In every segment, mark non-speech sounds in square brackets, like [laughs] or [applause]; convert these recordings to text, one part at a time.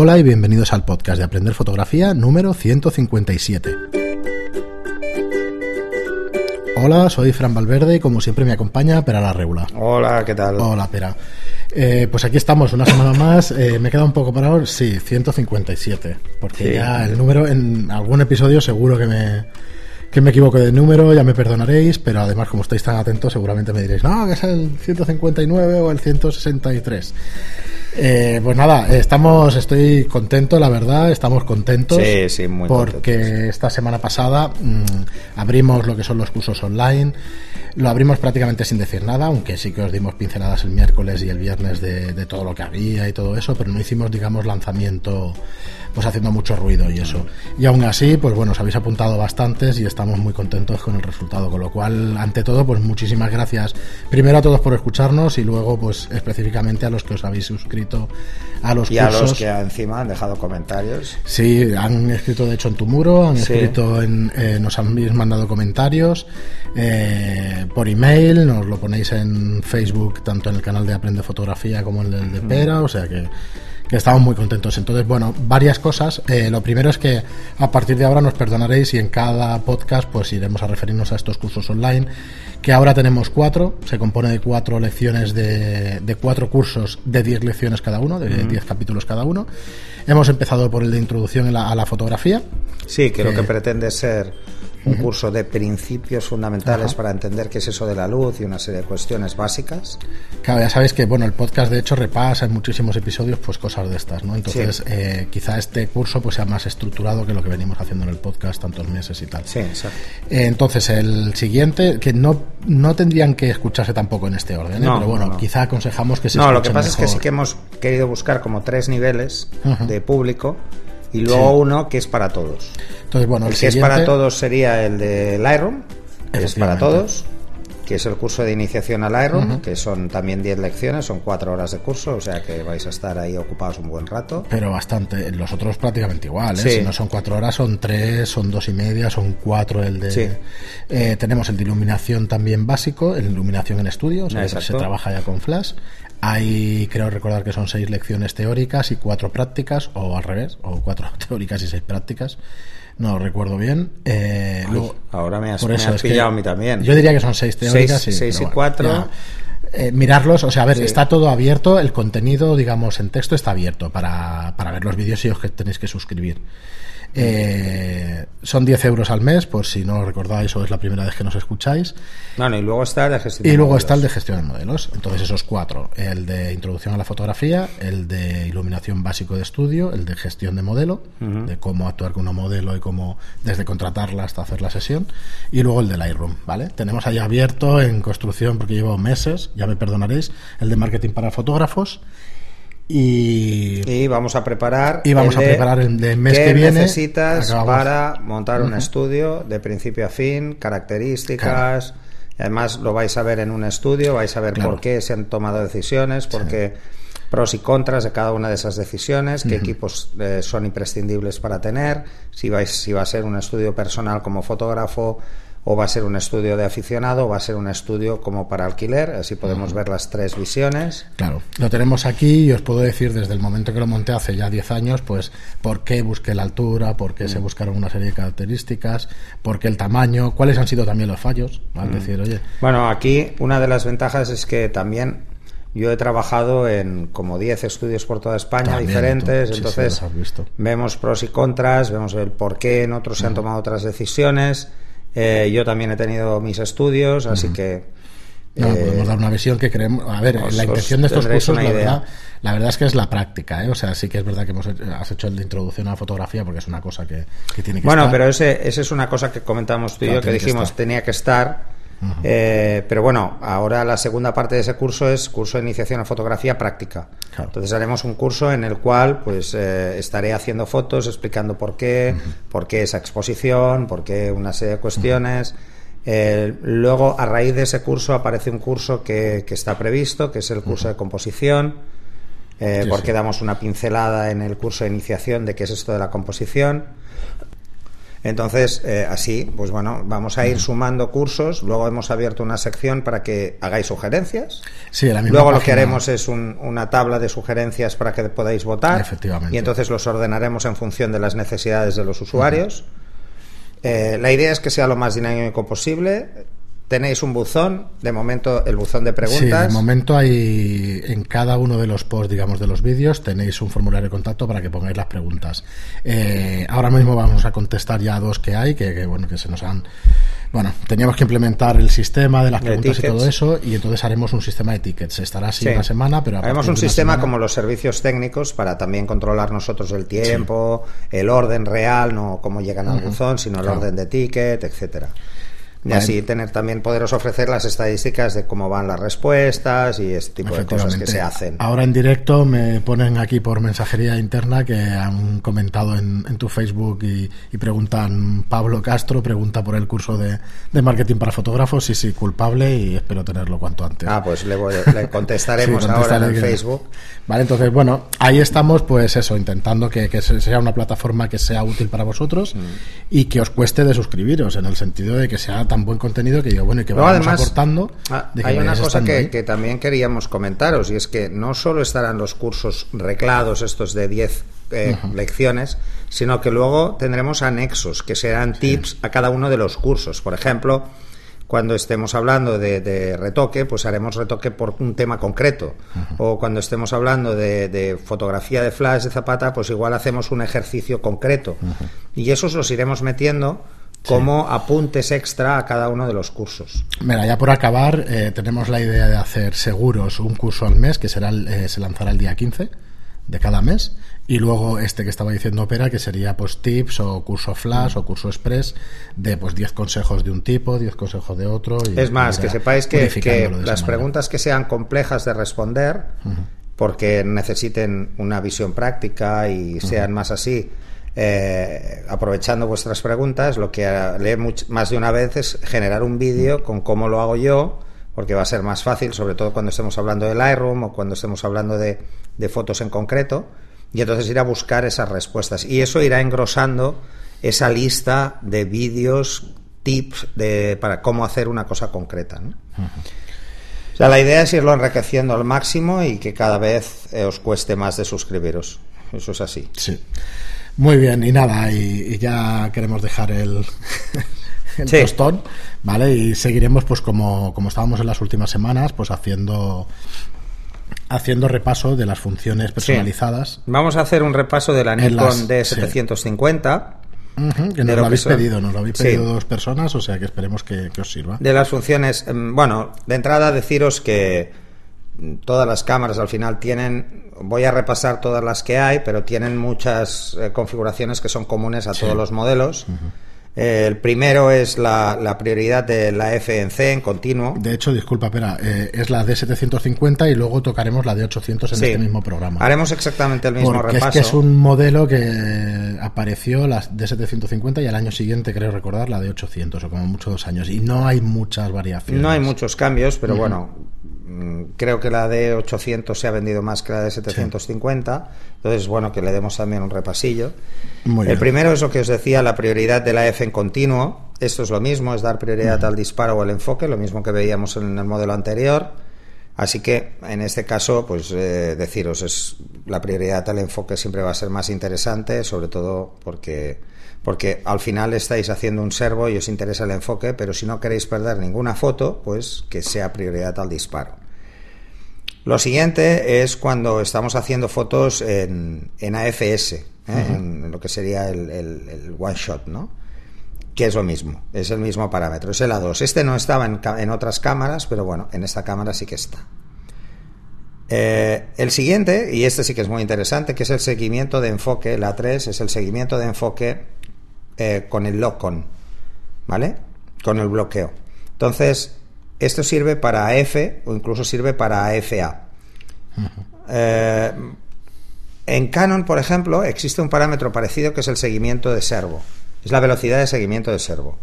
Hola y bienvenidos al podcast de Aprender Fotografía número 157. Hola, soy Fran Valverde y como siempre me acompaña Pera la Regula. Hola, ¿qué tal? Hola, Pera. Eh, pues aquí estamos una semana más. Eh, me he quedado un poco parado. Sí, 157. Porque Sí. ya el número en algún episodio seguro que me, que me equivoco de número, ya me perdonaréis. Pero además, como estáis tan atentos, seguramente me diréis, no, que es el 159 o el 163. Eh, pues nada, estamos, estoy contento, la verdad, estamos contentos. Sí, sí, muy Porque contentos. esta semana pasada mm, abrimos lo que son los cursos online. Lo abrimos prácticamente sin decir nada, aunque sí que os dimos pinceladas el miércoles y el viernes de, de todo lo que había y todo eso, pero no hicimos, digamos, lanzamiento pues haciendo mucho ruido y eso. Y aún así, pues bueno, os habéis apuntado bastantes y estamos muy contentos con el resultado. Con lo cual, ante todo, pues muchísimas gracias primero a todos por escucharnos y luego, pues específicamente a los que os habéis suscrito a los Y a los que encima han dejado comentarios. Sí, han escrito de hecho en tu muro, han Sí. escrito en, eh, nos habéis mandado comentarios eh, por email, nos lo ponéis en Facebook, tanto en el canal de Aprende Fotografía como en el de Pera, o sea que estamos muy contentos. Entonces, bueno, varias cosas. Eh, lo primero es que a partir de ahora nos perdonaréis y en cada podcast pues iremos a referirnos a estos cursos online, que ahora tenemos cuatro, se compone de cuatro lecciones de, de cuatro cursos de diez lecciones cada uno, de diez capítulos cada uno. Hemos empezado por el de introducción a la, a la fotografía. Sí, que lo Que- que pretende ser un curso de principios fundamentales para entender qué es eso de la luz y una serie de cuestiones básicas. Claro, ya sabéis que bueno, el podcast de hecho repasa en muchísimos episodios pues cosas de estas, ¿no? Entonces, eh, quizá este curso pues sea más estructurado que lo que venimos haciendo en el podcast tantos meses y tal. Sí, exacto. Eh, entonces, el siguiente, que no, no tendrían que escucharse tampoco en este orden, ¿eh? No, pero bueno, no, no. quizá aconsejamos que se No, lo que pasa es que mejor. sí que hemos querido buscar como tres niveles Ujú. de público y luego uno que es para todos. Entonces, bueno, El el, que es siguiente, para todos sería el de Lightroom, que es para todos, que es el curso de iniciación al Lightroom, que son también 10 lecciones, son 4 horas de curso, o sea que vais a estar ahí ocupados un buen rato. Pero bastante, los otros prácticamente igual, ¿eh? Sí. Si no son cuatro horas, son tres, son dos y media, son cuatro el de... Sí. Eh, tenemos el de iluminación también básico, el de iluminación en estudio, o sea, se trabaja ya con flash. Hay, creo recordar que son seis lecciones teóricas y cuatro prácticas, o al revés, o cuatro [laughs] teóricas y seis prácticas. No recuerdo bien. Eh, Ay, luego- ahora me has- por me eso has es que pillado a mí también. Yo diría que son seis teóricas Seis- y, seis y cuatro. ya. Eh, mirarlos, o sea, a ver, Sí. está todo abierto, el contenido, digamos, en texto está abierto para, para ver los vídeos y os que tenéis que suscribir. Eh, son 10 euros al mes, por si no lo recordáis o es la primera vez que nos escucháis. Bueno, y luego está el de gestión Y de luego modelos. está el de gestión de modelos. Entonces esos cuatro, el de introducción a la fotografía, el de iluminación básico de estudio, el de gestión de modelo, de cómo actuar con una modelo y cómo desde contratarla hasta hacer la sesión, y luego el de Lightroom, ¿vale? Tenemos ahí abierto en construcción porque llevo meses, ya me perdonaréis, el de marketing para fotógrafos y Y vamos a preparar. Y vamos el a preparar el de mes que viene. necesitas Acabamos. para montar un estudio de principio a fin, características. Y además lo vais a ver en un estudio, vais a ver Claro. por qué se han tomado decisiones, por qué pros y contras de cada una de esas decisiones, qué equipos eh, son imprescindibles para tener, si, vais, si va a ser un estudio personal como fotógrafo o va a ser un estudio de aficionado o va a ser un estudio como para alquiler, así podemos ver las tres visiones. Claro, lo tenemos aquí y os puedo decir desde el momento que lo monté hace ya 10 años, pues por qué busqué la altura, por qué se buscaron una serie de características, por qué el tamaño, cuáles han sido también los fallos. Al decir, oye, Bueno, aquí una de las ventajas es que también yo he trabajado en como 10 estudios por toda España También, diferentes, tú, sí, sí, entonces visto. vemos pros y contras, vemos el por qué en otros se han tomado otras decisiones. Eh, yo también he tenido mis estudios, así que no, eh, podemos dar una visión que creemos. A ver, os- la intención de estos cursos, la verdad, la verdad es que es la práctica, ¿eh? O sea, sí que es verdad que hemos hecho- has hecho el de introducción a la fotografía porque es una cosa que, que tiene que Bueno, estar. pero ese, ese es una cosa que comentamos tú y Claro, yo, que que dijimos estar. tenía que estar. Eh, pero bueno, ahora la segunda parte de ese curso es curso de iniciación a fotografía práctica. Claro. Entonces haremos un curso en el cual pues eh, estaré haciendo fotos, explicando por qué, por qué esa exposición, por qué una serie de cuestiones. Eh, luego, a raíz de ese curso, aparece un curso que, que está previsto, que es el curso de composición. eh, Sí, porque sí. damos una pincelada en el curso de iniciación de qué es esto de la composición. Entonces, eh, así, pues bueno, vamos a ir sumando cursos. Luego hemos abierto una sección para que hagáis sugerencias. Sí, la misma Luego lo que haremos es un- una tabla de sugerencias para que podáis votar. Efectivamente. Y entonces los ordenaremos en función de las necesidades de los usuarios. Eh, la idea es que sea lo más dinámico posible. Tenéis un buzón, de momento el buzón de Sí, preguntas. de momento hay en cada uno de los posts, digamos, de los vídeos tenéis un formulario de contacto para que pongáis las preguntas. Eh, ahora mismo vamos a contestar ya dos que hay, que, que, bueno, que se nos han, bueno, teníamos que implementar el sistema de las De preguntas y todo eso, y entonces haremos un sistema de tickets. Estará así Sí. una semana, pero haremos un sistema semana- como los servicios técnicos para también controlar nosotros el tiempo, el orden real, no cómo llegan al buzón, sino el Claro. orden de ticket, etcétera. Y así tener también poderos ofrecer las estadísticas de cómo van las respuestas y este tipo de cosas que se hacen. Ahora en directo me ponen aquí por mensajería interna que han comentado en, en tu Facebook y, y preguntan, Pablo Castro pregunta por el curso de, de marketing para fotógrafos, sí, sí, culpable y espero tenerlo cuanto antes. Ah, pues le, voy- le [laughs] contestaremos Sí, ahora en el que- Facebook. Vale, entonces, bueno, ahí estamos, pues eso, intentando que, que se- sea una plataforma que sea útil para vosotros Mm. y que os cueste de suscribiros, en el sentido de que sea tan buen contenido que digo, bueno, y que vayamos además, aportando. ah, de que hay una cosa que, ahí. que también queríamos comentaros y es que no solo estarán los cursos reclados, estos de 10 eh, lecciones, sino que luego tendremos anexos que serán tips a cada uno de los cursos. Por ejemplo, cuando estemos hablando de, de retoque, pues haremos retoque por un tema concreto. O cuando estemos hablando de, de fotografía de flash de zapata, pues igual hacemos un ejercicio concreto. Y esos los iremos metiendo como apuntes extra a cada uno de los cursos. Mira, ya por acabar, eh, tenemos la idea de hacer seguros un curso al mes, que será el- eh, se lanzará el día 15 de cada mes, y luego este que estaba diciendo Opera, que sería pues tips o curso flash o curso express de pues 10 consejos de un tipo, 10 consejos de otro. y- Es más, que sepáis que, que las manera. preguntas que sean complejas de responder, porque necesiten una visión práctica y sean más así, eh, aprovechando vuestras preguntas, lo que haré much- más de una vez es generar un vídeo con cómo lo hago yo, porque va a ser más fácil, sobre todo cuando estemos hablando del Lightroom o cuando estemos hablando de, de fotos en concreto, y entonces ir a buscar esas respuestas. Y eso irá engrosando esa lista de vídeos, tips de, para cómo hacer una cosa concreta. ¿no? O sea, la idea es irlo enriqueciendo al máximo y que cada vez eh, os cueste más de suscribiros. Eso es así. Sí. Muy bien, y nada, y, y ya queremos dejar el, [laughs] el Sí. tostón, ¿vale? Y seguiremos, pues como, como estábamos en las últimas semanas, pues haciendo haciendo repaso de las funciones personalizadas. Vamos a hacer un repaso de la Nikon las- D750, Ujú, que nos lo habéis son- pedido, nos lo habéis Sí. pedido dos personas, o sea que esperemos que, que os sirva. de las funciones. em, Bueno, de entrada deciros que mm, todas las cámaras al final tienen, voy a repasar todas las que hay, pero tienen muchas eh, configuraciones que son comunes a Sí. todos los modelos. Eh, el primero es la, la prioridad de la F en C en continuo. De hecho, disculpa, espera, eh, es la D750 y luego tocaremos la D800 en Sí. este mismo programa. Haremos exactamente el mismo Porque repaso. es que es un modelo que apareció la D750 y al año siguiente, creo recordar, la D800 o como mucho dos años. Y no hay muchas variaciones. No hay muchos cambios, pero bueno, creo que la de 800 se ha vendido más que la de 750. Entonces, bueno, que le demos también un repasillo. Muy el bien. primero es lo que os decía, la prioridad de la F en continuo. Esto es lo mismo, es dar prioridad al disparo o al enfoque, lo mismo que veíamos en el modelo anterior. Así que en este caso, pues eh, deciros, es la prioridad al enfoque siempre va a ser más interesante, sobre todo porque, porque al final estáis haciendo un servo y os interesa el enfoque, pero si no queréis perder ninguna foto, pues que sea prioridad al disparo. Lo siguiente es cuando estamos haciendo fotos en, en AFS, ¿eh? en lo que sería el, el- el one shot, ¿no? Que es lo mismo, es el mismo parámetro, es el A2. Este no estaba en, en otras cámaras, pero bueno, en esta cámara sí que está. Eh, el siguiente, y este sí que es muy interesante, que es el seguimiento de enfoque, el A3 es el seguimiento de enfoque eh, con el lock-on, ¿vale? Con el bloqueo. Entonces, esto sirve para AF o incluso sirve para AFA. Eh, en Canon, por ejemplo, existe un parámetro parecido que es el seguimiento de servo. Es la velocidad de seguimiento de servo.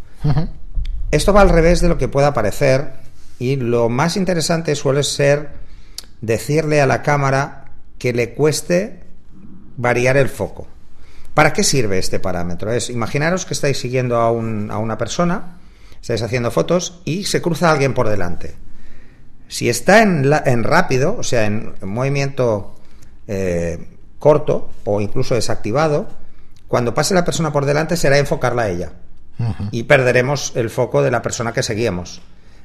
Esto va al revés de lo que pueda parecer y lo más interesante suele ser decirle a la cámara que le cueste variar el foco. ¿Para qué sirve este parámetro? Es, imaginaros que estáis siguiendo a, un, a una persona, estáis haciendo fotos y se cruza alguien por delante. Si está en, en rápido, o sea, en, movimiento eh, corto o incluso desactivado, cuando pase la persona por delante será enfocarla a ella. Y perderemos el foco de la persona que seguíamos.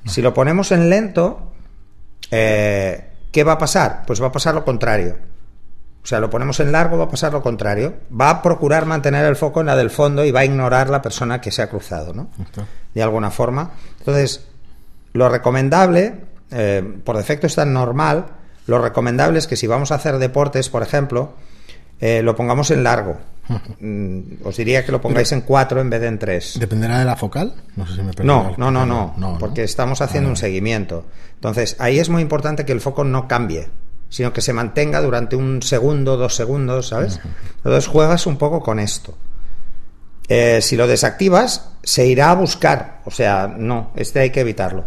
Si lo ponemos en lento, eh, ¿qué va a pasar? Pues va a pasar lo contrario. O sea, lo ponemos en largo, va a pasar lo contrario. Va a procurar mantener el foco en la del fondo y va a ignorar la persona que se ha cruzado, ¿no? De alguna forma. Entonces, lo recomendable, eh, por defecto es tan normal, lo recomendable es que si vamos a hacer deportes, por ejemplo, eh, lo pongamos en largo. [laughs] Mm, os diría que lo pongáis en cuatro en vez de en tres. ¿Dependerá de la focal? No, sé si me no, no, no, no, porque estamos haciendo un seguimiento. Entonces, ahí es muy importante que el foco no cambie sino que se mantenga durante un segundo, dos segundos, ¿sabes? Entonces juegas un poco con esto. Eh, si lo desactivas, se irá a buscar, o sea, no, este hay que evitarlo.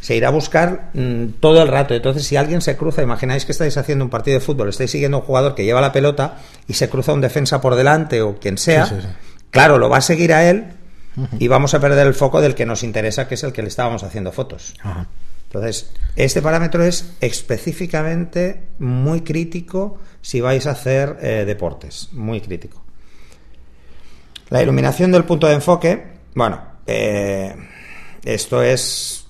Se irá a buscar mm, todo el rato. Entonces, si alguien se cruza, imagináis que estáis haciendo un partido de fútbol, estáis siguiendo a un jugador que lleva la pelota y se cruza un defensa por delante o quien sea, claro, lo va a seguir a él y vamos a perder el foco del que nos interesa, que es el que le estábamos haciendo fotos. Entonces, este parámetro es específicamente muy crítico si vais a hacer eh, deportes, muy crítico. La iluminación del punto de enfoque, bueno, eh, esto es,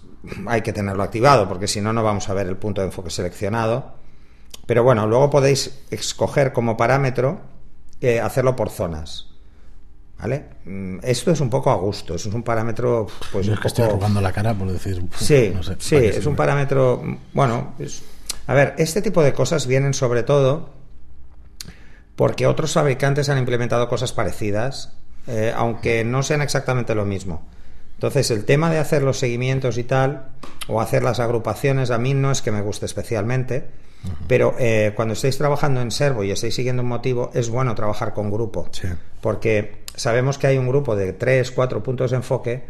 hay que tenerlo activado porque si no, no vamos a ver el punto de enfoque seleccionado. Pero bueno, luego podéis escoger como parámetro eh, hacerlo por zonas. ¿Vale? Mm, esto es un poco a gusto, es un parámetro. Pues es que estoy arrugando la cara por decir. [laughs] Sí, sí, es un parámetro. Bueno, a ver, este tipo de cosas vienen sobre todo porque otros fabricantes han implementado cosas parecidas, eh, aunque no sean exactamente lo mismo. Entonces, el tema de hacer los seguimientos y tal, o hacer las agrupaciones, a mí no es que me guste especialmente pero eh, cuando estáis trabajando en servo y estáis siguiendo un motivo, es bueno trabajar con grupo. Porque sabemos que hay un grupo de tres, cuatro puntos de enfoque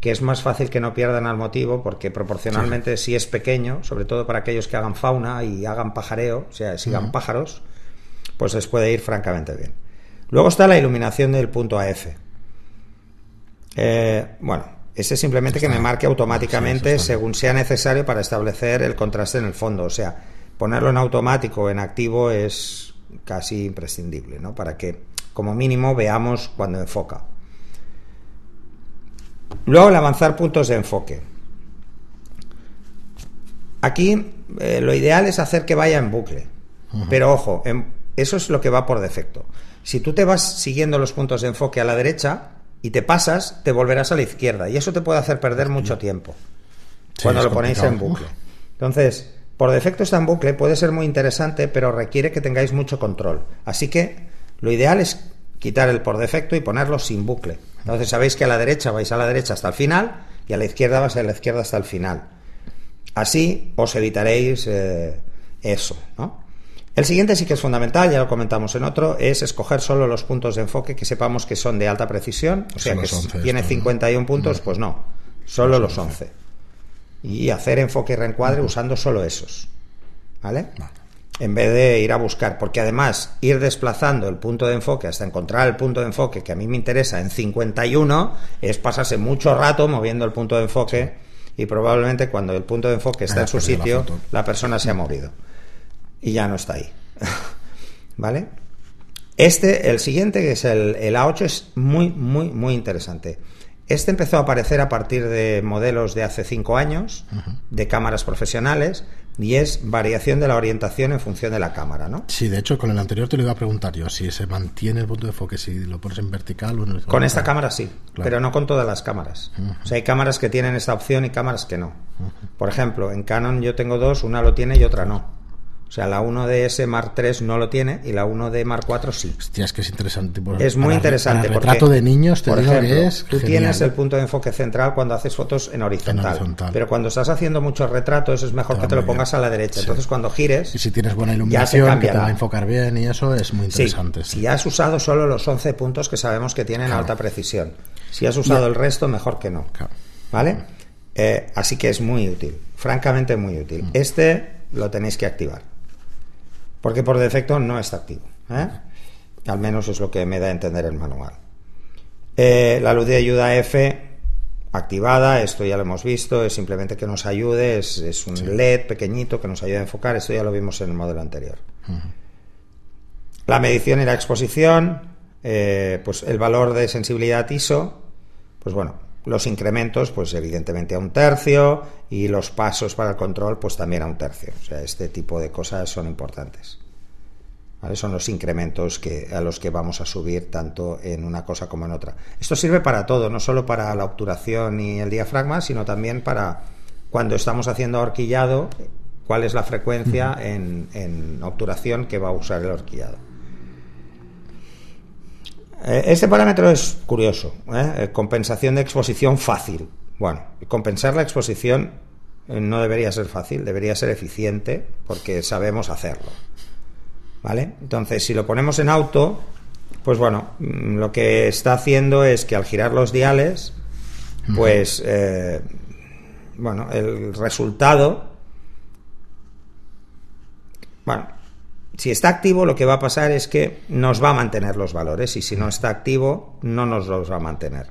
que es más fácil que no pierdan al motivo porque proporcionalmente si es pequeño, sobre todo para aquellos que hagan fauna y hagan pajareo, o sea, sigan pájaros, pues les puede ir francamente bien. Luego está la iluminación del punto AF. Eh, bueno, ese es simplemente que me marque automáticamente según sea necesario para establecer el contraste en el fondo. O sea, ponerlo en automático o en activo es casi imprescindible, ¿no? Para que como mínimo veamos cuando enfoca. Luego el avanzar puntos de enfoque. Aquí eh, lo ideal es hacer que vaya en bucle. Pero ojo, eso es lo que va por defecto. Si tú te vas siguiendo los puntos de enfoque a la derecha y te pasas, te volverás a la izquierda. Y eso te puede hacer perder mucho tiempo cuando lo ponéis en bucle. Entonces, por defecto está en bucle, puede ser muy interesante, pero requiere que tengáis mucho control. Así que lo ideal es quitar el por defecto y ponerlo sin bucle. Entonces sabéis que a la derecha vais a la derecha hasta el final y a la izquierda vais a la izquierda hasta el final. Así os evitaréis eh, eso, ¿no? El siguiente sí que es fundamental, ya lo comentamos en otro, es escoger solo los puntos de enfoque que sepamos que son de alta precisión, o sea que tiene 51 puntos, pues no, solo los 11 y hacer enfoque y reencuadre usando solo esos. ¿Vale? En vez de ir a buscar, porque además ir desplazando el punto de enfoque hasta encontrar el punto de enfoque que a mí me interesa en 51 es pasarse mucho rato moviendo el punto de enfoque y probablemente cuando el punto de enfoque está en su sitio la, persona se ha movido y ya no está ahí. [laughs] ¿Vale? Este, el siguiente, que es el, el A8, es muy, muy, muy interesante. Este empezó a aparecer a partir de modelos de hace cinco años, de cámaras profesionales, y es variación de la orientación en función de la cámara, ¿no? Sí, de hecho, con el anterior te lo iba a preguntar yo, si se mantiene el punto de enfoque, si lo pones en vertical o en Con esta cámara sí, pero no con todas las cámaras. O sea, hay cámaras que tienen esta opción y cámaras que no. Por ejemplo, en Canon yo tengo dos, una lo tiene y otra no. O sea, la 1DS Mark III no lo tiene y la 1D Mark IV sí. Hostia, es que es interesante. es muy interesante. el retrato de niños te por ejemplo, es Tú tienes el punto de enfoque central cuando haces fotos en horizontal, Pero cuando estás haciendo muchos retratos es mejor que te lo pongas a la derecha. Entonces cuando gires. Y si tienes buena iluminación, que te va a enfocar bien y eso es muy interesante. Si has usado solo los 11 puntos que sabemos que tienen alta precisión. Si has usado el resto, mejor que no. ¿Vale? Eh, así que es muy útil. Francamente, muy útil. Mm. Este lo tenéis que activar porque por defecto no está activo. ¿eh? Al menos es lo que me da a entender el manual. Eh, la luz de ayuda F activada, esto ya lo hemos visto, es simplemente que nos ayude, es, un LED pequeñito que nos ayuda a enfocar, esto ya lo vimos en el modelo anterior. La medición y la exposición, eh, pues el valor de sensibilidad ISO, pues bueno, los incrementos, pues evidentemente a un tercio, y los pasos para el control, pues también a un tercio. O sea, este tipo de cosas son importantes. Son los incrementos que, a los que vamos a subir tanto en una cosa como en otra. Esto sirve para todo, no solo para la obturación y el diafragma, sino también para cuando estamos haciendo horquillado, cuál es la frecuencia en, obturación que va a usar el horquillado. Este parámetro es curioso, ¿eh? Eh, compensación de exposición fácil. Bueno, compensar la exposición no debería ser fácil, debería ser eficiente porque sabemos hacerlo. ¿Vale? Entonces, si lo ponemos en auto, pues bueno, mm, lo que está haciendo es que al girar los diales, pues, eh, bueno, el resultado, bueno, si está activo, lo que va a pasar es que nos va a mantener los valores y si no está activo, no nos los va a mantener.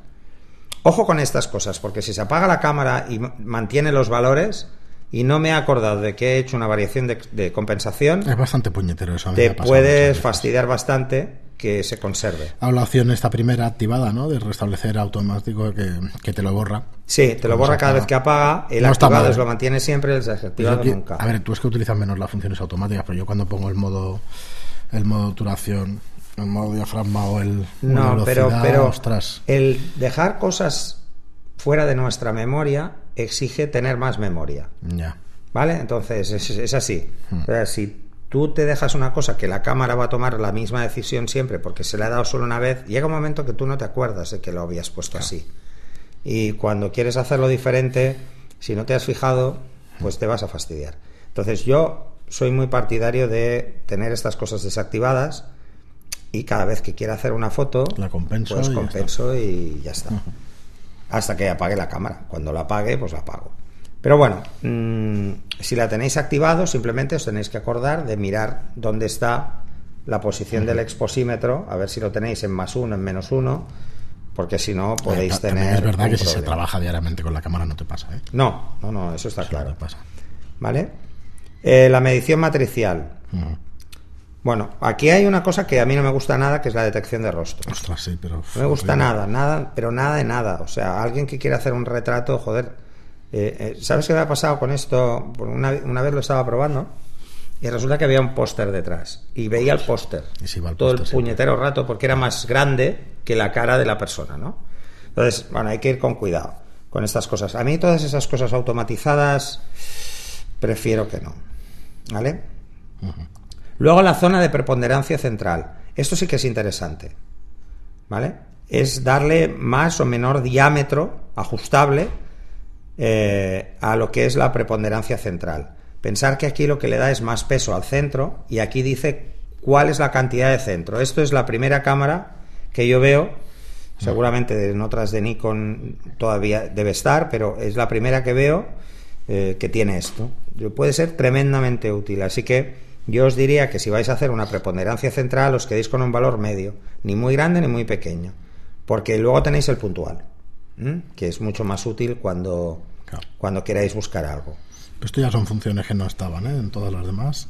Ojo con estas cosas, porque si se apaga la cámara y mantiene los valores, y no me he acordado de que he hecho una variación de, compensación. Es bastante puñetero eso. te puedes fastidiar bastante que se conserve. Hay la opción esta primera activada, ¿no? De restablecer automático que, te lo borra. Sí, te lo borra cada vez que apaga. El activado lo mantiene siempre, el desactivado nunca. A ver, tú es que utilizas menos las funciones automáticas, pero yo cuando pongo el modo el modo duración, el modo diafragma o el no, pero pero el dejar cosas fuera de nuestra memoria exige tener más memoria. Ya. ¿Vale? Entonces, es, así. Hmm. si tú te dejas una cosa que la cámara va a tomar la misma decisión siempre porque se le ha dado solo una vez, llega un momento que tú no te acuerdas de que lo habías puesto así. Y cuando quieres hacerlo diferente, si no te has fijado, pues te vas a fastidiar. Entonces, yo soy muy partidario de tener estas cosas desactivadas y cada vez que quiera hacer una foto, la compenso pues compenso y ya está hasta que apague la cámara. Cuando la apague, pues la apago. Pero bueno, mm, si la tenéis activado, simplemente os tenéis que acordar de mirar dónde está la posición del exposímetro, a ver si lo tenéis en más uno, en menos uno, porque si no podéis tener. Es verdad que si se trabaja diariamente con la cámara no te pasa, ¿eh? No, no, no, eso está claro. pasa. ¿Vale? Eh, la medición matricial. Bueno, aquí hay una cosa que a mí no me gusta nada, que es la detección de rostro. Ostras, sí, pero... No me gusta nada, nada, pero nada de nada. O sea, alguien que quiere hacer un retrato, joder... Eh, eh, ¿Sabes qué me ha pasado con esto? Una, una vez lo estaba probando y resulta que había un póster detrás. Y veía el póster. todo el puñetero rato porque era más grande que la cara de la persona, ¿no? Entonces, bueno, hay que ir con cuidado con estas cosas. A mí todas esas cosas automatizadas prefiero que no. ¿Vale? Luego la zona de preponderancia central. Esto sí que es interesante. ¿Vale? Es darle más o menor diámetro ajustable eh, a lo que es la preponderancia central. Pensar que aquí lo que le da es más peso al centro y aquí dice cuál es la cantidad de centro. Esto es la primera cámara que yo veo, seguramente en otras de Nikon todavía debe estar, pero es la primera que veo eh, que tiene esto. Puede ser tremendamente útil. Así que yo os diría que si vais a hacer una preponderancia central os quedéis con un valor medio, ni muy grande ni muy pequeño, porque luego tenéis el puntual, que es mucho más útil cuando, cuando queráis buscar algo. esto ya son funciones que no estaban ¿eh? en todas las demás.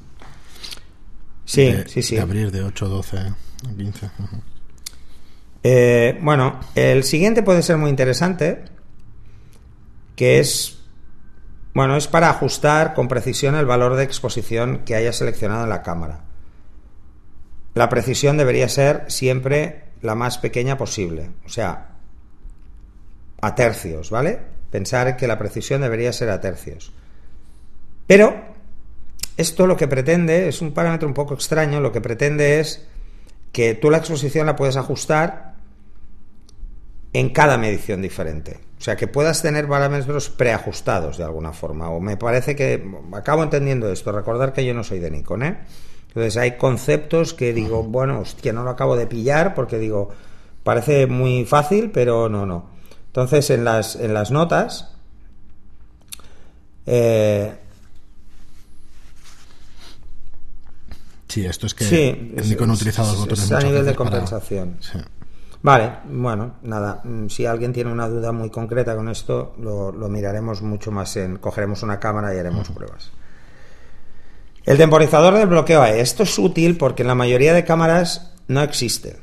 Sí, sí, sí. De abrir de 8, 12, 15. bueno, el siguiente puede ser muy interesante, que es bueno, es para ajustar con precisión el valor de exposición que haya seleccionado en la cámara. La precisión debería ser siempre la más pequeña posible, o sea, a tercios, ¿vale? Pensar que la precisión debería ser a tercios. Pero esto lo que pretende es un parámetro un poco extraño, lo que pretende es que tú la exposición la puedes ajustar en cada medición diferente. O sea, que puedas tener parámetros preajustados de alguna forma. O me parece que acabo entendiendo esto. Recordar que yo no soy de Nikon, ¿eh? Entonces hay conceptos que digo, bueno, hostia, no lo acabo de pillar porque digo, parece muy fácil, pero no, no. Entonces en las, en las notas eh, Sí, esto es que Sí, Nikon ha utilizado es- los botones es a nivel de para- compensación. Sí. Vale, bueno, nada. mm, Si alguien tiene una duda muy concreta con esto, lo, lo miraremos mucho más en. Cogeremos una cámara y haremos pruebas. El temporizador del bloqueo AE. Esto es útil porque en la mayoría de cámaras no existe.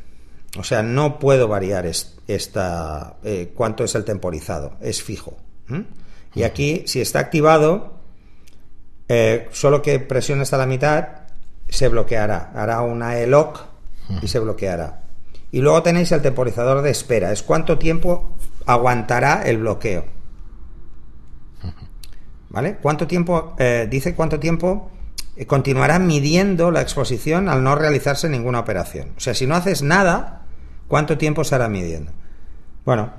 O sea, no puedo variar es- esta, eh, cuánto es el temporizado. Es fijo. Y aquí, si está activado, eh, solo que presione hasta la mitad, se bloqueará. Hará una E-lock y se bloqueará. Y luego tenéis el temporizador de espera. Es cuánto tiempo aguantará el bloqueo. ¿Vale? ¿Cuánto tiempo, eh, dice cuánto tiempo continuará midiendo la exposición al no realizarse ninguna operación? O sea, si no haces nada, ¿cuánto tiempo estará midiendo? Bueno,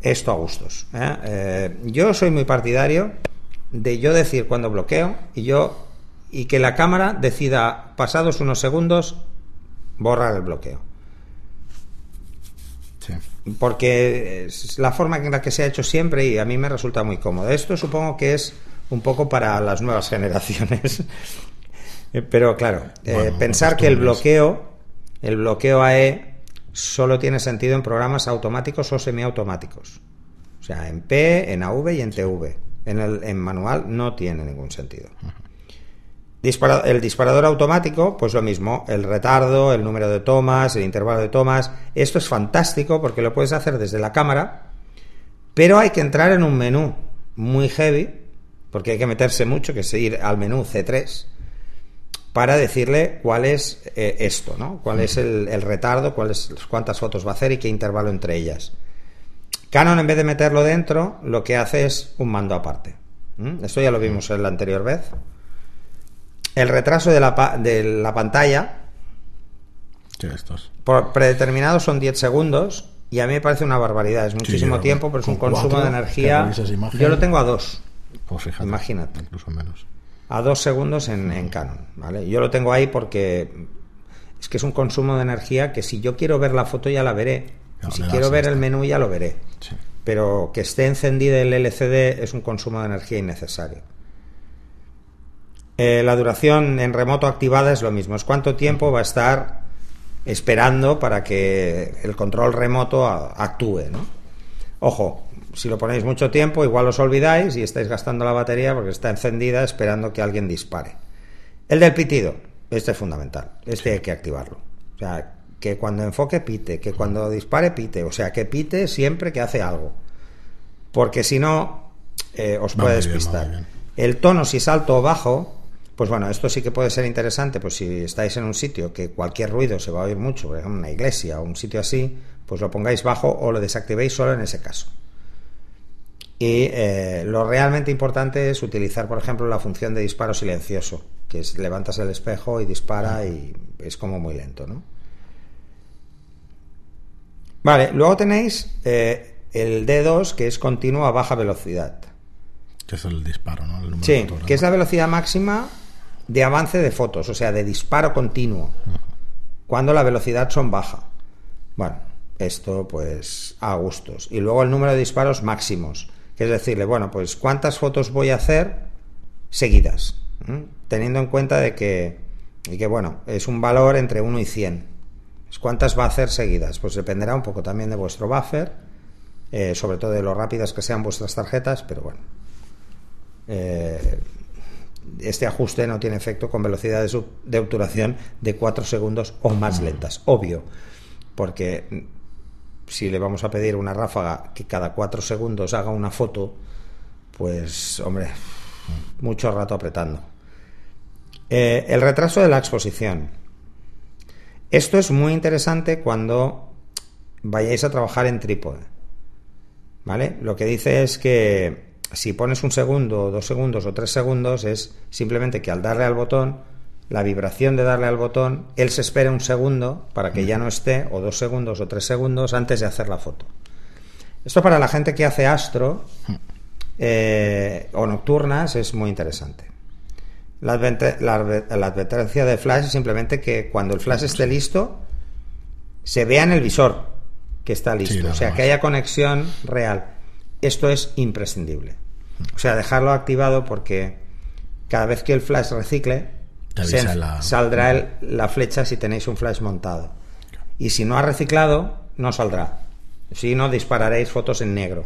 esto a gustos. ¿eh? Eh, yo soy muy partidario de yo decir cuando bloqueo y yo y que la cámara decida pasados unos segundos borrar el bloqueo Sí. porque es la forma en la que se ha hecho siempre y a mí me resulta muy cómodo. Esto supongo que es un poco para las nuevas [laughs] generaciones. Eh, Pero claro, eh, pensar que el bloqueo, el bloqueo AE solo tiene sentido en programas automáticos o semiautomáticos. O sea, en P, en AV y en TV. En, el, en manual no tiene ningún sentido. El disparador automático, pues lo mismo, el retardo, el número de tomas, el intervalo de tomas. Esto es fantástico porque lo puedes hacer desde la cámara, pero hay que entrar en un menú muy heavy, porque hay que meterse mucho, que es ir al menú C3, para decirle cuál es eh, esto, ¿no? Cuál es el, el retardo, cuáles cuántas fotos va a hacer y qué intervalo entre ellas. Canon, en vez de meterlo dentro, lo que hace es un mando aparte. ¿Mm? Esto ya lo vimos en la anterior vez. El retraso de la, pa- de la pantalla Sí, estos. por predeterminado son 10 segundos y a mí me parece una barbaridad. Es muchísimo tiempo, pero es un con consumo cuatro, de energía. Yo lo tengo a 2, Pues fíjate. Imagínate. Incluso menos. A 2 segundos en, en Canon. ¿vale? Yo lo tengo ahí porque es que es un consumo de energía que si yo quiero ver la foto ya la veré. Y si quiero ver el menú ya lo veré. Sí. pero que esté encendido el LCD es un consumo de energía innecesario. Eh, la duración en remoto activada es lo mismo, es cuánto tiempo va a estar esperando para que el control remoto actúe. ¿no? Ojo, si lo ponéis mucho tiempo, igual os olvidáis y estáis gastando la batería porque está encendida esperando que alguien dispare. El del pitido, este es fundamental, este hay que activarlo. O sea, que cuando enfoque pite, que cuando dispare pite, o sea, que pite siempre que hace algo. Porque si no, eh, os puede despistar. bien. El tono, si es alto o bajo, pues bueno, esto sí que puede ser interesante, pues si estáis en un sitio que cualquier ruido se va a oír mucho, por ejemplo, una iglesia o un sitio así, pues lo pongáis bajo o lo desactivéis solo en ese caso. Y eh, lo realmente importante es utilizar, por ejemplo, la función de disparo silencioso, que es levantas el espejo y dispara y es como muy lento, ¿no? Vale, luego tenéis eh, el D2, que es continuo a baja velocidad. Que es el disparo, ¿no? El Sí, que es la velocidad máxima de avance de fotos, o sea, de disparo continuo, cuando la velocidad son baja. Bueno, esto pues a gustos. Y luego el número de disparos máximos, que es decirle, bueno, pues cuántas fotos voy a hacer seguidas, teniendo en cuenta de que, y que, bueno, es un valor entre 1 y 100. ¿Cuántas va a hacer seguidas? Pues dependerá un poco también de vuestro buffer, eh, sobre todo de lo rápidas que sean vuestras tarjetas, pero bueno. Eh, este ajuste no tiene efecto con velocidades de, obturación de 4 segundos o más lentas, obvio, porque si le vamos a pedir una ráfaga que cada 4 segundos haga una foto, pues hombre, mucho rato apretando. Eh, el retraso de la exposición. Esto es muy interesante cuando vayáis a trabajar en trípode. ¿Vale? Lo que dice es que si pones un segundo, dos segundos o tres segundos, es simplemente que al darle al botón, la vibración de darle al botón, él se espera un segundo para que ya no esté, o dos segundos o tres segundos antes de hacer la foto. Esto para la gente que hace astro eh, o nocturnas es muy interesante. La, adverte- la adver- la advertencia de flash es simplemente que cuando el flash esté listo, se vea en el visor que está listo. o sea, que haya conexión real. Esto es imprescindible. O sea, dejarlo activado porque cada vez que el flash recicle, saldrá la flecha si tenéis un flash montado. Y si no ha reciclado, no saldrá. Si no, dispararéis fotos en negro.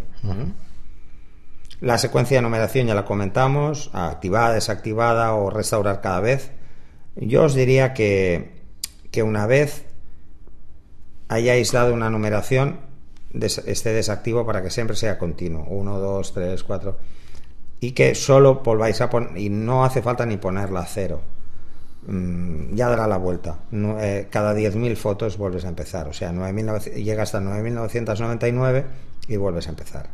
La secuencia de numeración ya la comentamos, activada, desactivada o restaurar cada vez. Yo os diría que, que una vez hayáis dado una numeración, esté desactivo para que siempre sea continuo. 1, 2, 3, 4. Y que solo volváis a poner, y no hace falta ni ponerla a cero. Mm, ya dará la vuelta. Eh, cada 10.000 fotos vuelves a empezar. O sea, 9, llega hasta 9.999 y vuelves a empezar.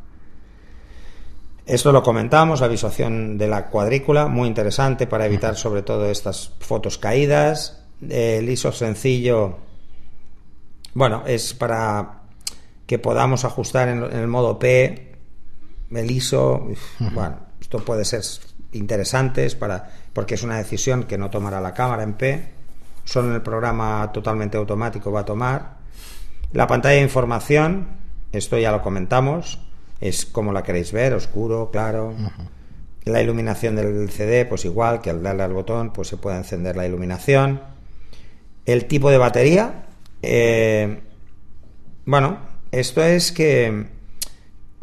Esto lo comentamos, la visualización de la cuadrícula, muy interesante para evitar sobre todo estas fotos caídas. El ISO sencillo, bueno, es para que podamos ajustar en, el modo P, el ISO, bueno, esto puede ser interesante para, porque es una decisión que no tomará la cámara en P, solo en el programa totalmente automático va a tomar. La pantalla de información, esto ya lo comentamos, es como la queréis ver, oscuro, claro. La iluminación del CD, pues igual que al darle al botón, pues se puede encender la iluminación. El tipo de batería, eh, bueno, esto es que,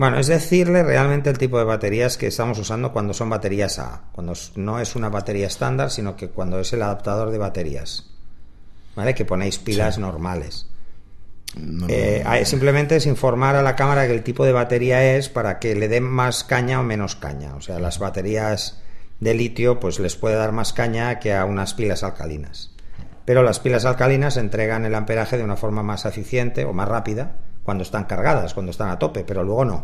bueno, es decirle realmente el tipo de baterías que estamos usando cuando son baterías A, cuando no es una batería estándar, sino que cuando es el adaptador de baterías, ¿vale? Que ponéis pilas normales. Eh, simplemente es informar a la cámara que el tipo de batería es para que le dé más caña o menos caña. O sea, las baterías de litio pues les puede dar más caña que a unas pilas alcalinas. Pero las pilas alcalinas entregan el amperaje de una forma más eficiente o más rápida cuando están cargadas, cuando están a tope, pero luego no.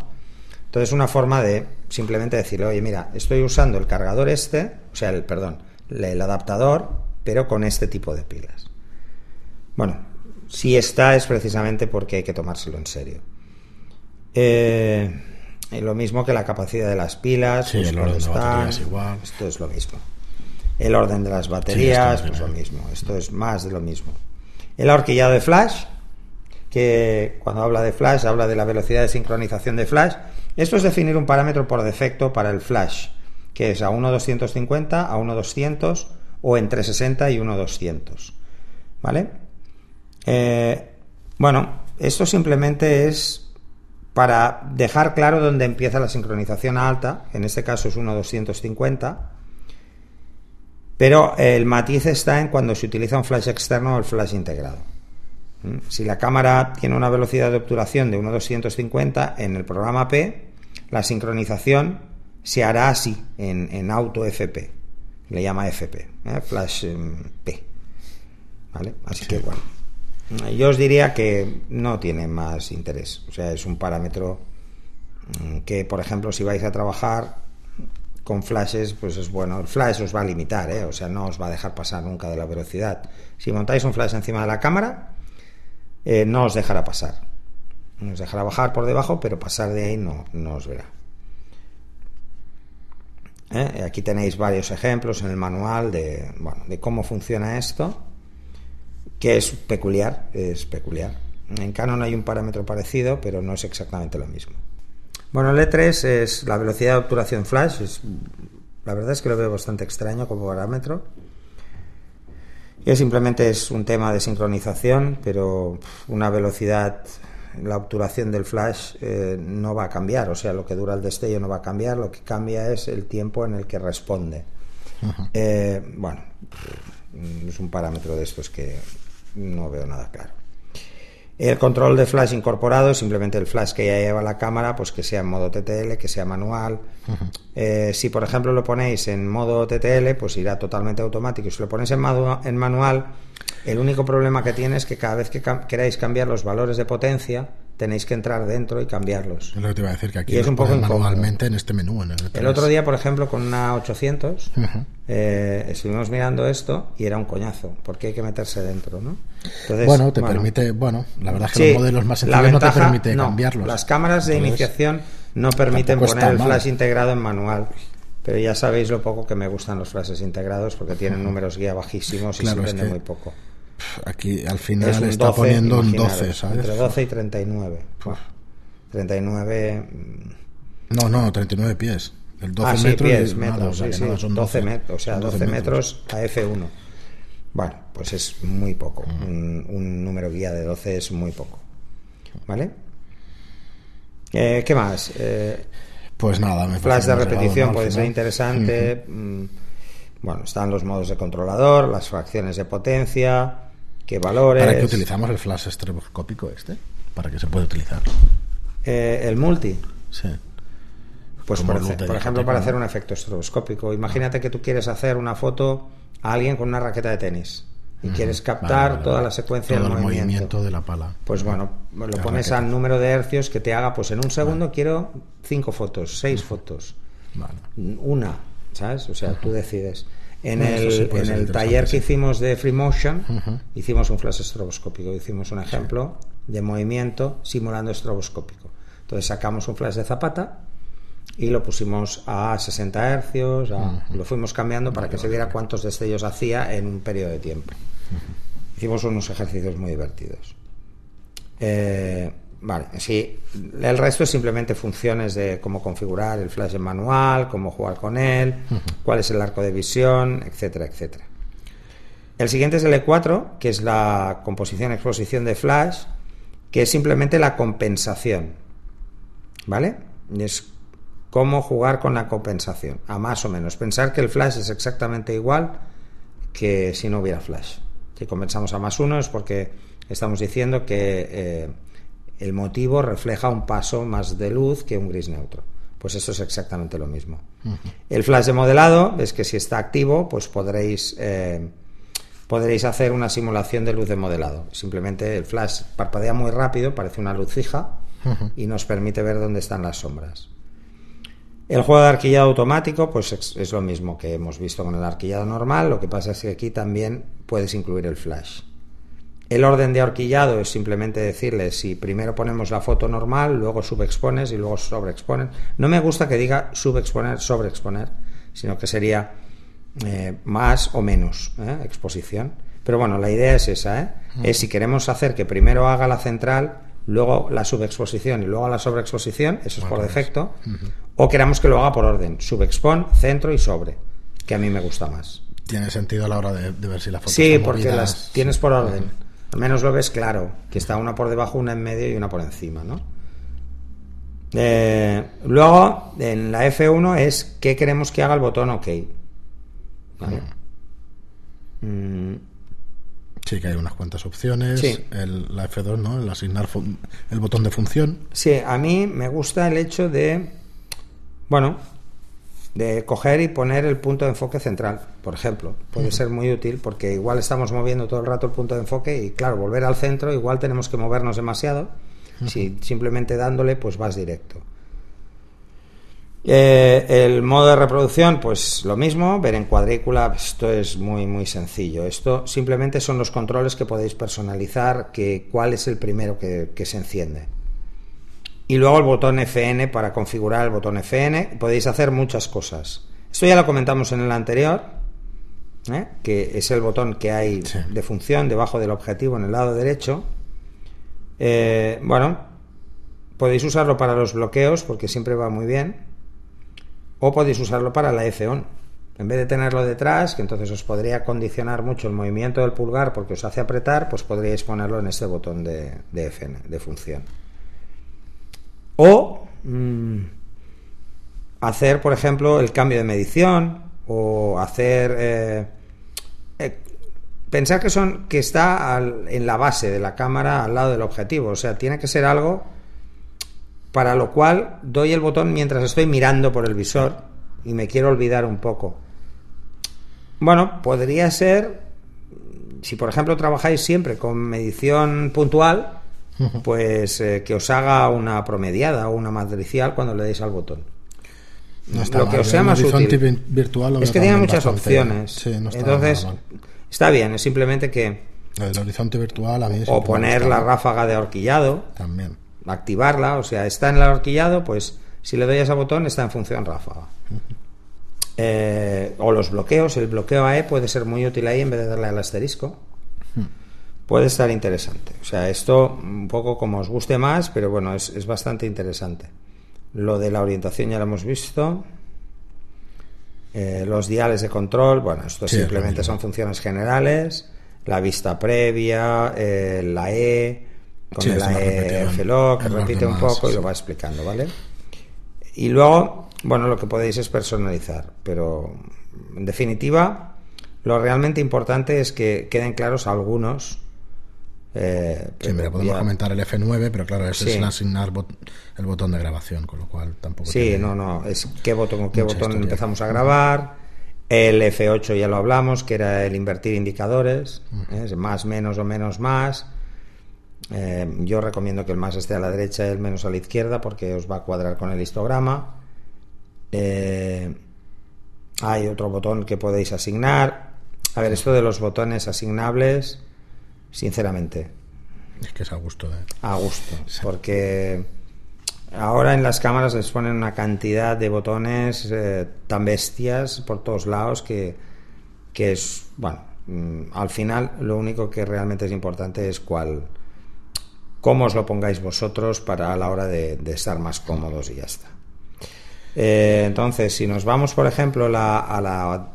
Entonces, una forma de simplemente decirle, oye, mira, estoy usando el cargador este, o sea, el, perdón, el adaptador, pero con este tipo de pilas. Bueno, si está es precisamente porque hay que tomárselo en serio. Eh, lo mismo que la capacidad de las pilas, pues el orden de igual. Esto es lo mismo. El orden de las baterías, pues lo mismo. Esto es más de lo mismo. El ahorquillado de flash, que cuando habla de flash habla de la velocidad de sincronización de flash. Esto es definir un parámetro por defecto para el flash, que es a 1.250, a 1.200 o entre 60 y 1.200. ¿Vale? Eh, bueno, esto simplemente es para dejar claro dónde empieza la sincronización alta, en este caso es 1.250, pero el matiz está en cuando se utiliza un flash externo o el flash integrado. ¿Mm? Si la cámara tiene una velocidad de obturación de 1.250 en el programa P, la sincronización se hará así en, auto FP. Le llama FP, ¿eh? Flash em, P. ¿Vale? Así que bueno. Yo os diría que no tiene más interés. O sea, es un parámetro mm, que, por ejemplo, si vais a trabajar con flashes, pues es bueno. El flash os va a limitar, ¿eh? o sea, no os va a dejar pasar nunca de la velocidad. Si montáis un flash encima de la cámara, eh, no os dejará pasar. Os dejará bajar por debajo, pero pasar de ahí no, no os verá. ¿Eh? Aquí tenéis varios ejemplos en el manual de, bueno, de cómo funciona esto, que es peculiar, es peculiar. En Canon hay un parámetro parecido, pero no es exactamente lo mismo. Bueno, el E3 es la velocidad de obturación flash. la verdad es que lo veo bastante extraño como parámetro simplemente es un tema de sincronización, pero una velocidad, la obturación del flash eh, no va a cambiar, o sea, lo que dura el destello no va a cambiar, lo que cambia es el tiempo en el que responde. Eh, bueno, es un parámetro de estos que no veo nada claro. El control de flash incorporado simplemente el flash que ya lleva la cámara, pues que sea en modo TTL, que sea manual. Eh, si por ejemplo lo ponéis en modo TTL, pues irá totalmente automático. Si lo ponéis en, en manual, el único problema que tiene es que cada vez que queráis cambiar los valores de potencia, tenéis que entrar dentro y cambiarlos. Es lo que te iba a decir, que aquí es un poco manualmente en este menú. En el, el, otro día, por ejemplo, con una 800, eh, estuvimos mirando esto y era un coñazo, porque hay que meterse dentro, ¿no? bueno, te permite, bueno, la verdad es que los modelos más sencillos no te permite cambiarlos. Las cámaras de iniciación no permiten poner el flash integrado en manual. Pero ya sabéis lo poco que me gustan los flashes integrados porque tienen números guía bajísimos y se vende muy poco. Aquí al final está poniendo un 12, ¿sabes? Entre 12 y 39. 39. No, no, 39 pies. El 12 ah, sí, metros, pies, metros, nada, o sea, sí, nada, son 12, metros, o sea, son 12, metros a F1. Bueno, pues es muy poco. Un, un número guía de 12 es muy poco. ¿Vale? Eh, ¿Qué más? Eh, Pues nada, me flash de repetición puede ser interesante. Mm, Bueno, están los modos de controlador, las fracciones de potencia, qué valores. ¿Para qué utilizamos el flash estroboscópico este? ¿Para qué se puede utilizar? Eh, el multi. Sí. Pues por, ejemplo, para hacer un efecto estroboscópico. Imagínate que tú quieres hacer una foto a alguien con una raqueta de tenis y quieres captar Vale, vale, toda vale. la secuencia Todo del el movimiento. movimiento de la pala. Pues bueno, lo La pones raqueta. al número de hercios que te haga, pues en un segundo quiero cinco fotos, seis fotos, Vale. una, ¿sabes? O sea, tú decides. En sí el, en el taller que hicimos de Free Motion, hicimos un flash estroboscópico, hicimos un ejemplo de movimiento simulando estroboscópico. Entonces sacamos un flash de zapata y lo pusimos a 60 hercios, a- lo fuimos cambiando para que se viera cuántos destellos hacía en un periodo de tiempo. Hicimos unos ejercicios muy divertidos. Eh, vale, sí, el resto es simplemente funciones de cómo configurar el flash en manual, cómo jugar con él, cuál es el arco de visión, etcétera, etcétera. El siguiente es el E4, que es la composición-exposición de flash, que es simplemente la compensación. ¿Vale? Es cómo jugar con la compensación, a más o menos. Pensar que el flash es exactamente igual que si no hubiera flash. Si compensamos a más uno es porque estamos diciendo que eh, el motivo refleja un paso más de luz que un gris neutro. Pues eso es exactamente lo mismo. El flash de modelado es que si está activo, pues podréis, eh, podréis hacer una simulación de luz de modelado. Simplemente el flash parpadea muy rápido, parece una luz fija y nos permite ver dónde están las sombras. El juego de arquillado automático, pues es, es lo mismo que hemos visto con el arquillado normal, lo que pasa es que aquí también puedes incluir el flash. El orden de horquillado es simplemente decirle si primero ponemos la foto normal, luego subexpones y luego sobreexpones. No me gusta que diga subexponer, sobreexponer, sino que sería eh, más o menos ¿eh? exposición. Pero bueno, la idea es esa, ¿eh? Es si queremos hacer que primero haga la central, luego la subexposición y luego la sobreexposición, eso es por defecto, o queramos que lo haga por orden, subexpon, centro y sobre, que a mí me gusta más. Tiene sentido a la hora de, de ver si la foto Sí, porque las tienes por orden. Al menos lo ves claro, que está una por debajo, una en medio y una por encima, ¿no? Eh, luego, en la F1 es qué queremos que haga el botón OK. ¿Vale? Mm, Sí, que hay unas cuantas opciones. Sí. El, la F2, ¿no? El asignar el botón de función. Sí, a mí me gusta el hecho de, bueno, de coger y poner el punto de enfoque central, por ejemplo. Puede ser muy útil porque igual estamos moviendo todo el rato el punto de enfoque y, claro, volver al centro, igual tenemos que movernos demasiado. Si simplemente dándole, pues vas directo. Eh, el modo de reproducción, pues lo mismo, ver en cuadrícula, esto es muy muy sencillo. Esto simplemente son los controles que podéis personalizar, que cuál es el primero que, que se enciende. Y luego el botón FN para configurar el botón FN. Podéis hacer muchas cosas. Esto ya lo comentamos en el anterior, ¿eh? que es el botón que hay Sí. de función debajo del objetivo en el lado derecho. Eh, bueno, podéis usarlo para los bloqueos porque siempre va muy bien. O podéis usarlo para la F-on. En vez de tenerlo detrás, que entonces os podría condicionar mucho el movimiento del pulgar porque os hace apretar, pues podríais ponerlo en este botón de, de FN, de función. O mm, hacer, por ejemplo, el cambio de medición o hacer... eh, eh, pensar que, son, que está al- en la base de la cámara al lado del objetivo. O sea, tiene que ser algo para lo cual doy el botón mientras estoy mirando por el visor y me quiero olvidar un poco. Bueno, podría ser, si por ejemplo trabajáis siempre con medición puntual, pues eh, que os haga una promediada o una matricial cuando le deis al botón. No está lo mal, que os sea más útil. vi- virtual Es que tiene muchas bastante- opciones. Sí, no está Entonces, mal. está bien, es simplemente que... El horizonte virtual a mí O poner la ráfaga de horquillado, También. activarla, o sea, está en el horquillado, pues si le doy a ese botón está en función ráfaga. Eh, o los bloqueos, el bloqueo AE puede ser muy útil ahí en vez de darle al asterisco. Puede estar interesante. O sea, esto un poco como os guste más, pero bueno, es, es bastante interesante. Lo de la orientación ya lo hemos visto. Eh, los diales de control, bueno, esto Sí, simplemente son funciones generales. La vista previa, eh, la E, con Sí, Es lo repite un más, poco y sí. lo va explicando, ¿vale? Y luego, bueno, lo que podéis es personalizar, pero en definitiva, lo realmente importante es que queden claros algunos. Eh, Sí, mira, podemos ya- comentar el F9, pero claro, ese Sí. es el asignar bot- el botón de grabación, con lo cual tampoco. Sí, tiene- no, no, es qué botón con qué botón historia. empezamos a grabar. El F8 ya lo hablamos, que era el invertir indicadores, ¿eh? Es más, menos o menos, más. Eh, yo recomiendo que el más esté a la derecha y el menos a la izquierda porque os va a cuadrar con el histograma. Eh, hay otro botón que podéis asignar. A ver, esto de los botones asignables, sinceramente, Es que es a gusto de. a gusto, [laughs] porque ahora en las cámaras les ponen una cantidad de botones eh, tan bestias por todos lados que, que es, bueno, mm, al final lo único que realmente es importante es cuál, cómo os lo pongáis vosotros para a la hora de, de estar más cómodos y ya está. Eh, entonces, si nos vamos, por ejemplo, la- a la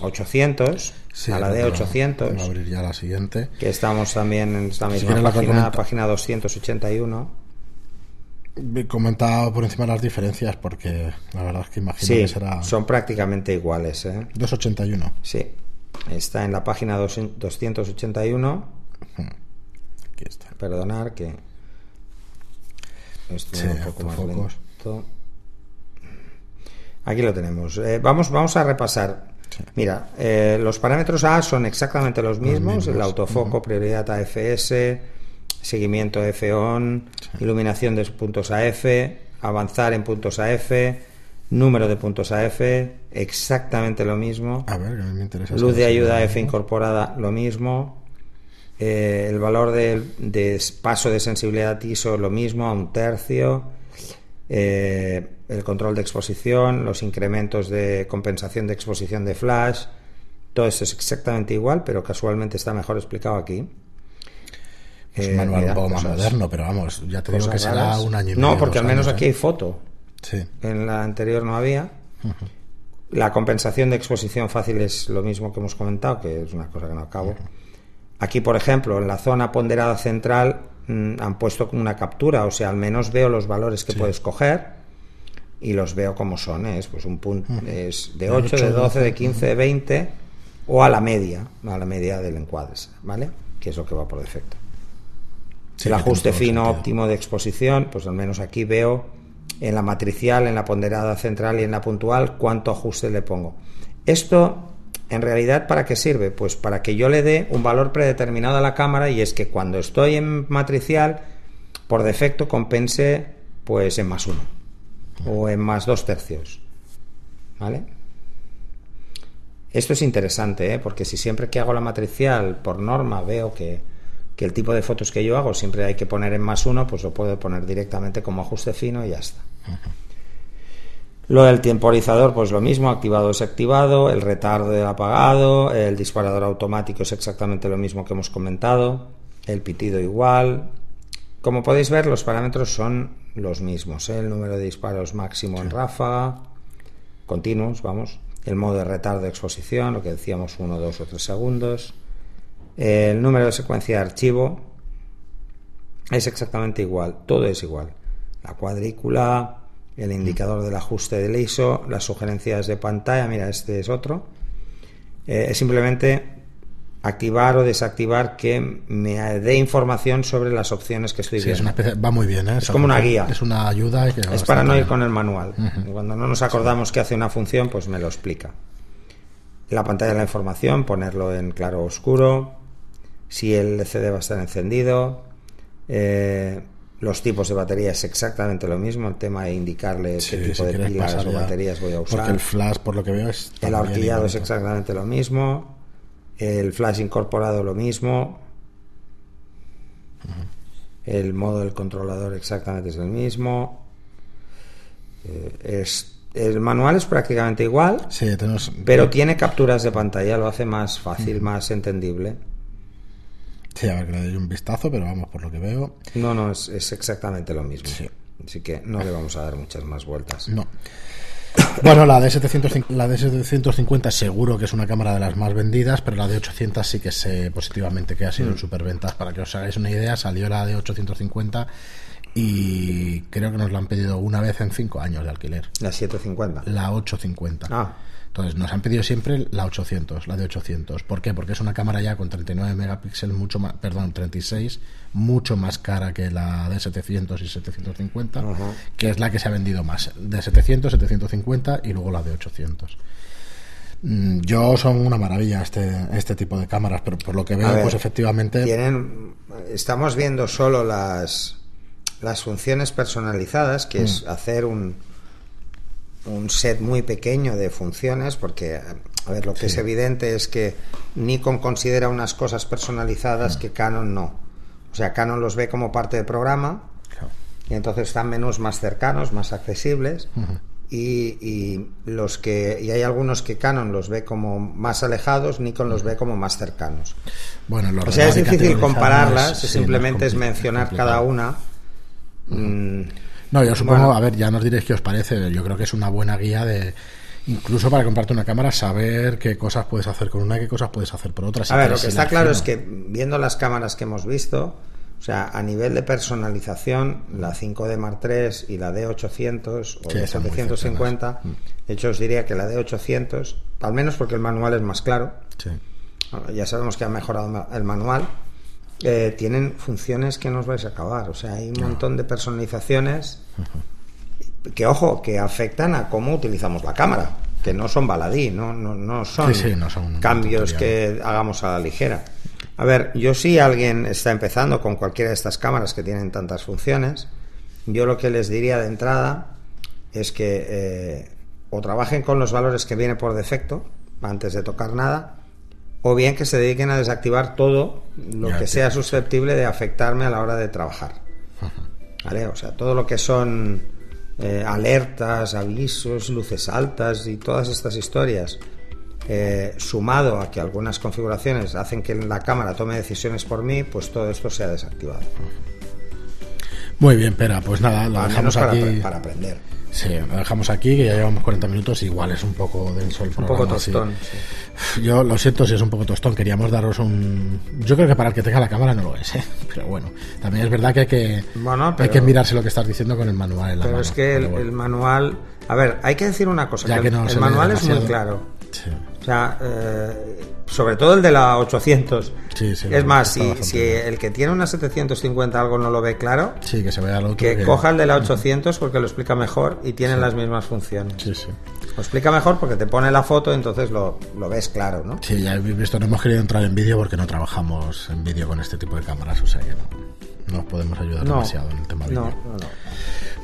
800, Sí, a la de pero 800, Voy a abrir ya la siguiente. que estamos también en esta misma página, página 281. He comentado por encima las diferencias porque la verdad es que imagino Sí, que será son prácticamente iguales. ¿eh? 281. Sí, está en la página dos- 281. Aquí está. Perdonar que esto Sí, un poco más lento. Aquí lo tenemos. Eh, vamos, vamos a repasar. Sí. Mira, eh, los parámetros A son exactamente los mismos, mismos. el autofoco, prioridad AFS, seguimiento F-ON, iluminación de puntos AF, avanzar en puntos AF, número de puntos AF, exactamente lo mismo. A ver, que me interesa. Luz de ayuda F incorporada, lo mismo. Eh, el valor de, de paso de sensibilidad ISO, lo mismo, a un tercio. Eh, el control de exposición, los incrementos de compensación de exposición de flash. Todo esto es exactamente igual, pero casualmente está mejor explicado aquí. Es Eh, un manual un poco más cosas- moderno, pero vamos, ya te digo que será raras. un año y No, medio, porque dos al menos años, aquí ¿eh? hay foto. Sí. En la anterior no había. La compensación de exposición fácil es lo mismo que hemos comentado, que es una cosa que no acabo. Aquí, por ejemplo, en la zona ponderada central han puesto una captura, o sea, al menos veo los valores que Sí. puedes coger y los veo como son. ¿eh? Es pues un punto es de De 8, de 12, 12, de 15, de 20 o a la media, a la media del encuadre, ¿vale? Que es lo que va por defecto. Sí, el ajuste fino sentido. óptimo de exposición, pues al menos aquí veo en la matricial, en la ponderada central y en la puntual cuánto ajuste le pongo. Esto, en realidad, ¿para qué sirve? Pues para que yo le dé un valor predeterminado a la cámara y es que cuando estoy en matricial, por defecto compense pues en más uno o en más dos tercios. ¿Vale? Esto es interesante, ¿eh? porque si siempre que hago la matricial por norma veo que, que el tipo de fotos que yo hago siempre hay que poner en más uno, pues lo puedo poner directamente como ajuste fino y ya está. Lo del temporizador, pues lo mismo, activado desactivado, el retardo del apagado, el disparador automático es exactamente lo mismo que hemos comentado, el pitido igual. Como podéis ver, los parámetros son los mismos, ¿eh? el número de disparos máximo en ráfaga, continuos, vamos, el modo de retardo de exposición, lo que decíamos, 1, 2 o 3 segundos, el número de secuencia de archivo es exactamente igual, todo es igual, la cuadrícula, el indicador del ajuste del ISO, las sugerencias de pantalla, mira, este es otro, eh, es simplemente activar o desactivar que me dé información sobre las opciones que estoy Sí, es viendo. una especie- va muy bien, ¿eh? Es como una guía. Es una ayuda. que Es para no ir con el manual. Cuando no nos acordamos que hace una función, pues me lo explica. La pantalla de la información, ponerlo en claro o oscuro. Si el LCD va a estar encendido. Eh, los tipos de batería es exactamente lo mismo. El tema de indicarle Sí, qué tipo si de pilas o baterías voy a usar. Porque el flash, por lo que veo, es. El ahorquillado es exactamente lo mismo. El flash incorporado lo mismo. El modo del controlador exactamente es el mismo. Eh, es, el manual es prácticamente igual, Sí, tenemos. pero tiene capturas de pantalla, lo hace más fácil, más entendible. Sí, a ver, que le doy un vistazo, pero vamos, por lo que veo. No, no, es, es exactamente lo mismo. Sí. Así que no le vamos a dar muchas más vueltas. No. [coughs] Bueno, la de, 750, la de 750 seguro que es una cámara de las más vendidas, pero la de 800 sí que sé positivamente que ha sido en mm. superventas. Para que os hagáis una idea, salió la de 850 y creo que nos la han pedido una vez en cinco años de alquiler. La 750. La 850. Ah. Entonces, nos han pedido siempre la 800, la de 800. ¿Por qué? Porque es una cámara ya con 39 megapíxeles, mucho más, perdón, 36, mucho más cara que la de 700 y 750, que es la que se ha vendido más. De 700, 750 y luego la de 800. Mm, yo son una maravilla este, este tipo de cámaras, pero por lo que veo, pues efectivamente. Tienen, estamos viendo solo las, las funciones personalizadas, que es mm. hacer un, un set muy pequeño de funciones, porque, a ver, lo que es evidente es que Nikon considera unas cosas personalizadas mm. que Canon no. O sea, Canon los ve como parte del programa y entonces están menús más cercanos, más accesibles. y, los que y hay algunos que Canon los ve como más alejados, Nikon los ve como más cercanos. Bueno, o sea, es difícil compararlas, simplemente es mencionar cada una. No, yo supongo, a ver, ya nos diréis qué os parece. Yo creo que es una buena guía de, incluso para comprarte una cámara, saber qué cosas puedes hacer con una y qué cosas puedes hacer por otra. a ver, lo que está claro es que viendo las cámaras que hemos visto, o sea, a nivel de personalización, la 5D Mark III y la D800 o la 750, mm. de hecho os diría que la D800, al menos porque el manual es más claro, ya sabemos que ha mejorado el manual, eh, tienen funciones que no os vais a acabar. O sea, hay un montón de personalizaciones que, ojo, que afectan a cómo utilizamos la cámara, que no son baladí, no, no, no, son, cambios que hagamos a la ligera. A ver, yo si alguien está empezando con cualquiera de estas cámaras que tienen tantas funciones, yo lo que les diría de entrada es que eh, o trabajen con los valores que viene por defecto antes de tocar nada, o bien que se dediquen a desactivar todo lo que sea susceptible de afectarme a la hora de trabajar. ¿Vale? O sea, todo lo que son eh, alertas, avisos, luces altas y todas estas historias, eh, sumado a que algunas configuraciones hacen que la cámara tome decisiones por mí, pues todo esto se ha desactivado. Muy bien, Pera, pues nada, lo dejamos aquí. para aprender. Sí, lo dejamos aquí, que ya llevamos 40 minutos, igual es un poco denso el programa. Un poco tostón. Yo lo siento si es un poco tostón, queríamos daros un... Yo creo que para el que tenga la cámara no lo es, ¿eh? [laughs] pero bueno, también es verdad que hay que, hay que mirarse lo que estás diciendo con el manual en la Pero es que el, manual... A ver, hay que decir una cosa, que, el, manual es muy claro. O sea, eh, sobre todo el de la 800. es más, si, el que tiene una 750 algo no lo ve claro, sí, que se vea lo que, coja el de la 800 porque lo explica mejor y tiene las mismas funciones. Sí, sí. Lo explica mejor porque te pone la foto, entonces lo, lo ves claro, ¿no? Sí, ya habéis visto, no hemos querido entrar en vídeo porque no trabajamos en vídeo con este tipo de cámaras, o sea que no no podemos ayudar demasiado en el tema vídeo. No, no,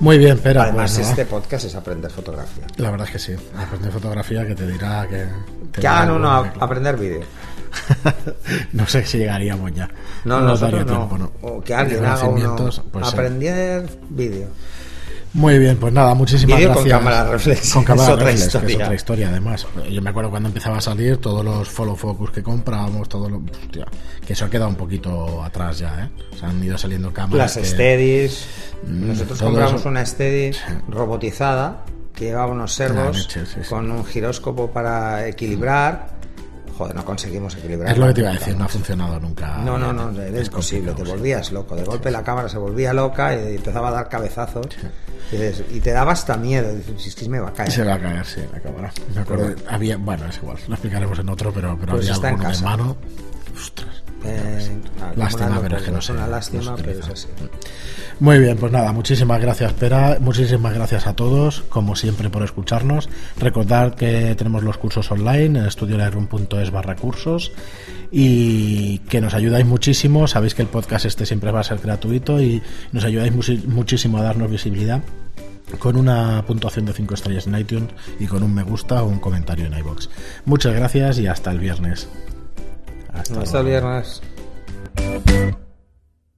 Muy bien, pero Además, este podcast es aprender fotografía. La verdad es que sí. Aprender fotografía que te dirá que. que hagan uno a aprender vídeo. [laughs] no sé si llegaríamos ya. No, no, no. O que alguien haga uno. Pues aprender vídeo. Muy bien, pues nada, muchísimas gracias. Con cámara reflex. Con cámara es reflex, otra que es otra historia además. Yo me acuerdo cuando empezaba a salir todos los follow focus que comprábamos, todo lo, que eso ha quedado un poquito atrás ya, ¿eh? O sea, han ido saliendo cámaras. Las steadies. Mm, Nosotros compramos una steady robotizada que llevaba unos servos con un giróscopo para equilibrar joder, no conseguimos equilibrar. Es lo que te iba a decir, no ha funcionado nunca. No, no, no, es imposible, te volvías loco. De golpe la cámara se volvía loca y empezaba a dar cabezazos. Y te daba hasta miedo, si es que me va a caer. Se va a caer, sí, la cámara. Me acuerdo, había, bueno, es igual, lo explicaremos en otro, pero, pero pues había alguno de mano. Ostras. Eh, lástima, pero es que no sé. Una lástima, pero es así. Muy bien, pues nada, muchísimas gracias, Pera. Muchísimas gracias a todos, como siempre, por escucharnos. Recordad que tenemos los cursos online en estudiolightroom.es barra cursos y que nos ayudáis muchísimo. Sabéis que el podcast este siempre va a ser gratuito y nos ayudáis muchísimo a darnos visibilidad con una puntuación de 5 estrellas en iTunes y con un me gusta o un comentario en iBox. Muchas gracias y hasta el viernes. Hasta, hasta el viernes.